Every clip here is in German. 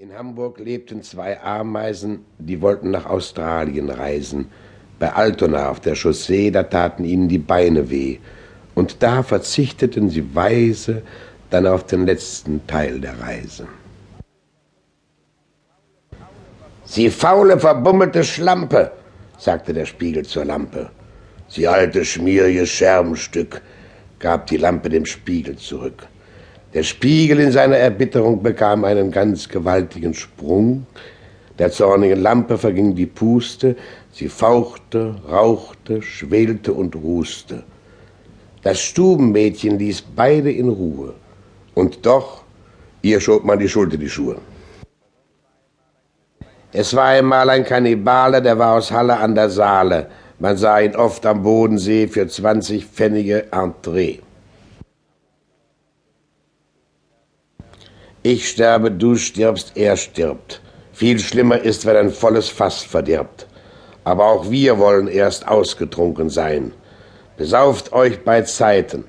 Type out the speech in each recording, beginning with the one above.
In Hamburg lebten zwei Ameisen, die wollten nach Australien reisen. Bei Altona auf der Chaussee, da taten ihnen die Beine weh. Und da verzichteten sie weise dann auf den letzten Teil der Reise. Sie faule, verbummelte Schlampe, sagte der Spiegel zur Lampe. Sie alte, schmierige Scherbenstück, gab die Lampe dem Spiegel zurück. Der Spiegel in seiner Erbitterung bekam einen ganz gewaltigen Sprung. Der zornigen Lampe verging die Puste, sie fauchte, rauchte, schwelte und rußte. Das Stubenmädchen ließ beide in Ruhe. Und doch, ihr schob man die Schuld in die Schuhe. Es war einmal ein Kannibale, der war aus Halle an der Saale. Man sah ihn oft am Bodensee für 20 Pfennige Entree. Ich sterbe, du stirbst, er stirbt. Viel schlimmer ist, wenn ein volles Fass verdirbt. Aber auch wir wollen erst ausgetrunken sein. Besauft euch bei Zeiten.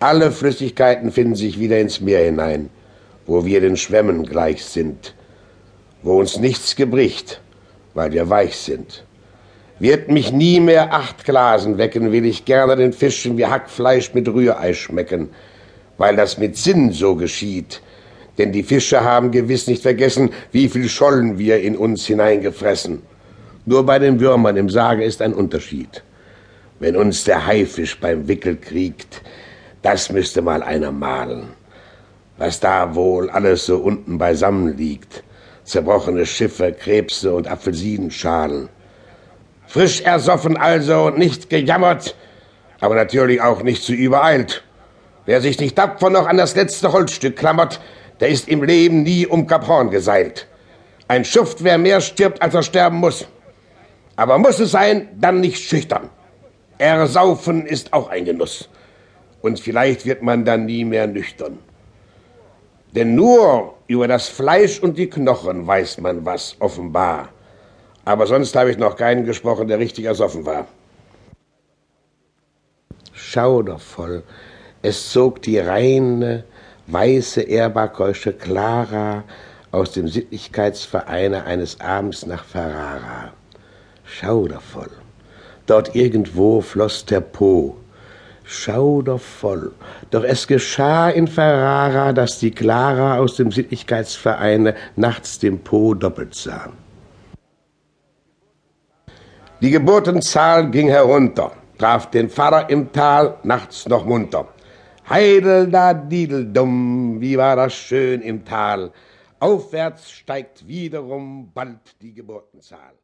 Alle Flüssigkeiten finden sich wieder ins Meer hinein, wo wir den Schwämmen gleich sind, wo uns nichts gebricht, weil wir weich sind. Wird mich nie mehr acht Glasen wecken, will ich gerne den Fischen wie Hackfleisch mit Rührei schmecken, weil das mit Sinn so geschieht, denn die Fische haben gewiss nicht vergessen, wie viel Schollen wir in uns hineingefressen. Nur bei den Würmern im Sage ist ein Unterschied. Wenn uns der Haifisch beim Wickel kriegt, das müsste mal einer malen. Was da wohl alles so unten beisammen liegt. Zerbrochene Schiffe, Krebse und Apfelsinenschalen. Frisch ersoffen also und nicht gejammert, aber natürlich auch nicht zu übereilt. Wer sich nicht tapfer noch an das letzte Holzstück klammert, der ist im Leben nie um Kap Horn geseilt. Ein Schuft, wer mehr stirbt, als er sterben muss. Aber muss es sein, dann nicht schüchtern. Ersaufen ist auch ein Genuss. Und vielleicht wird man dann nie mehr nüchtern. Denn nur über das Fleisch und die Knochen weiß man was, offenbar. Aber sonst habe ich noch keinen gesprochen, der richtig ersoffen war. Schaudervoll. Es zog die reine, weiße Erbarkeusche Clara aus dem Sittlichkeitsvereine eines Abends nach Ferrara. Schaudervoll. Dort irgendwo floss der Po. Schaudervoll. Doch es geschah in Ferrara, dass die Clara aus dem Sittlichkeitsvereine nachts den Po doppelt sah. Die Geburtenzahl ging herunter, traf den Pfarrer im Tal nachts noch munter. Heidel da Diedeldum, wie war das schön im Tal. Aufwärts steigt wiederum bald die Geburtenzahl.